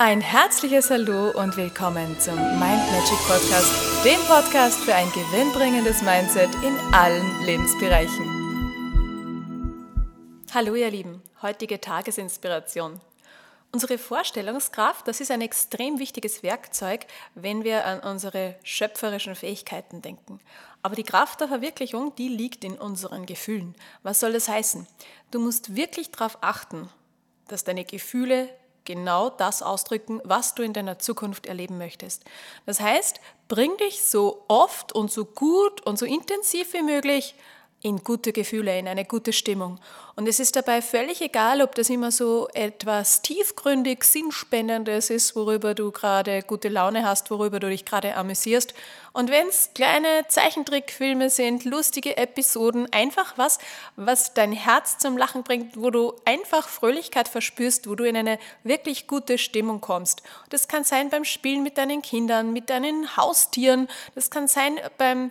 Ein herzliches Hallo und willkommen zum Mind Magic Podcast, dem Podcast für ein gewinnbringendes Mindset in allen Lebensbereichen. Hallo ihr Lieben, heutige Tagesinspiration. Unsere Vorstellungskraft, das ist ein extrem wichtiges Werkzeug, wenn wir an unsere schöpferischen Fähigkeiten denken. Aber die Kraft der Verwirklichung, die liegt in unseren Gefühlen. Was soll das heißen? Du musst wirklich darauf achten, dass deine Gefühle genau das ausdrücken, was du in deiner Zukunft erleben möchtest. Das heißt, bring dich so oft und so gut und so intensiv wie möglich in gute Gefühle, in eine gute Stimmung. Und es ist dabei völlig egal, ob das immer so etwas tiefgründig, sinnspendendes ist, worüber du gerade gute Laune hast, worüber du dich gerade amüsierst. Und wenn es kleine Zeichentrickfilme sind, lustige Episoden, einfach was, was dein Herz zum Lachen bringt, wo du einfach Fröhlichkeit verspürst, wo du in eine wirklich gute Stimmung kommst. Das kann sein beim Spielen mit deinen Kindern, mit deinen Haustieren, das kann sein beim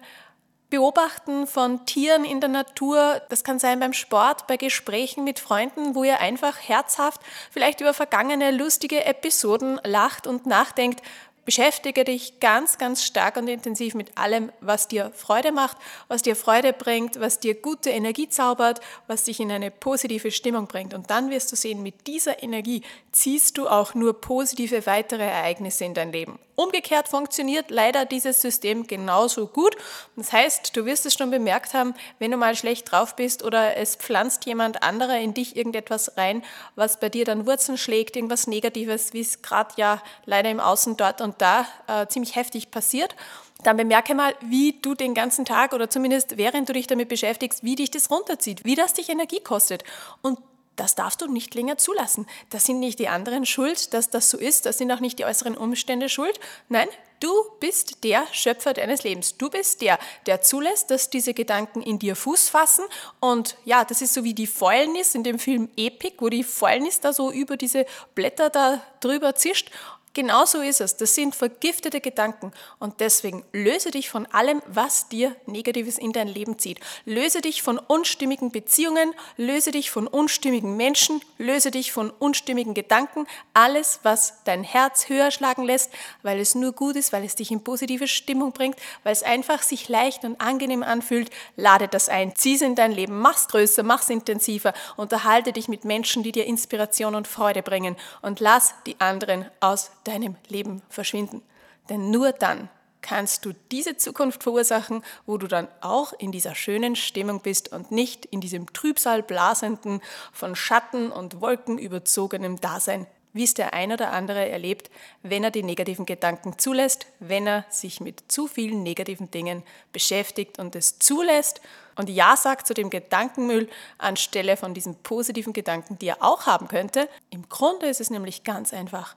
Beobachten von Tieren in der Natur, das kann sein beim Sport, bei Gesprächen mit Freunden, wo ihr einfach herzhaft vielleicht über vergangene lustige Episoden lacht und nachdenkt, Beschäftige dich ganz, ganz stark und intensiv mit allem, was dir Freude macht, was dir Freude bringt, was dir gute Energie zaubert, was dich in eine positive Stimmung bringt. Und dann wirst du sehen, mit dieser Energie ziehst du auch nur positive weitere Ereignisse in dein Leben. Umgekehrt funktioniert leider dieses System genauso gut. Das heißt, du wirst es schon bemerkt haben, wenn du mal schlecht drauf bist oder es pflanzt jemand anderer in dich irgendetwas rein, was bei dir dann Wurzeln schlägt, irgendwas Negatives, wie es gerade ja leider im Außen dort und da äh, ziemlich heftig passiert dann bemerke mal, wie du den ganzen Tag oder zumindest während du dich damit beschäftigst, wie dich das runterzieht, wie das dich Energie kostet. Und das darfst du nicht länger zulassen. Das sind nicht die anderen schuld, dass das so ist. Das sind auch nicht die äußeren Umstände schuld. Nein, du bist der Schöpfer deines Lebens. Du bist der, der zulässt, dass diese Gedanken in dir Fuß fassen. Und ja, das ist so wie die Fäulnis in dem Film Epic, wo die Fäulnis da so über diese Blätter da drüber zischt. Genau so ist es. Das sind vergiftete Gedanken. Und deswegen löse dich von allem, was dir Negatives in dein Leben zieht. Löse dich von unstimmigen Beziehungen, löse dich von unstimmigen Menschen, löse dich von unstimmigen Gedanken. Alles, was dein Herz höher schlagen lässt, weil es nur gut ist, weil es dich in positive Stimmung bringt, weil es einfach sich leicht und angenehm anfühlt, lade das ein. Zieh es in dein Leben, mach's größer, mach's intensiver, unterhalte dich mit Menschen, die dir Inspiration und Freude bringen und lass die anderen aus deinem Leben verschwinden. Denn nur dann kannst du diese Zukunft verursachen, wo du dann auch in dieser schönen Stimmung bist und nicht in diesem Trübsal blasenden, von Schatten und Wolken überzogenen Dasein, wie es der ein oder andere erlebt, wenn er die negativen Gedanken zulässt, wenn er sich mit zu vielen negativen Dingen beschäftigt und es zulässt und Ja sagt zu dem Gedankenmüll anstelle von diesen positiven Gedanken, die er auch haben könnte. Im Grunde ist es nämlich ganz einfach.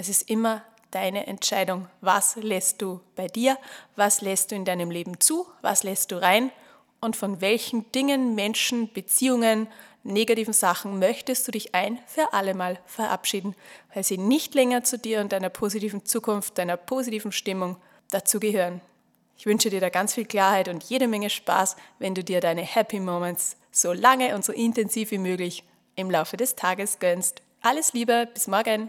Es ist immer deine Entscheidung. Was lässt du bei dir? Was lässt du in deinem Leben zu? Was lässt du rein? Und von welchen Dingen, Menschen, Beziehungen, negativen Sachen möchtest du dich ein für allemal verabschieden, weil sie nicht länger zu dir und deiner positiven Zukunft, deiner positiven Stimmung dazugehören. Ich wünsche dir da ganz viel Klarheit und jede Menge Spaß, wenn du dir deine Happy Moments so lange und so intensiv wie möglich im Laufe des Tages gönnst. Alles Liebe, bis morgen!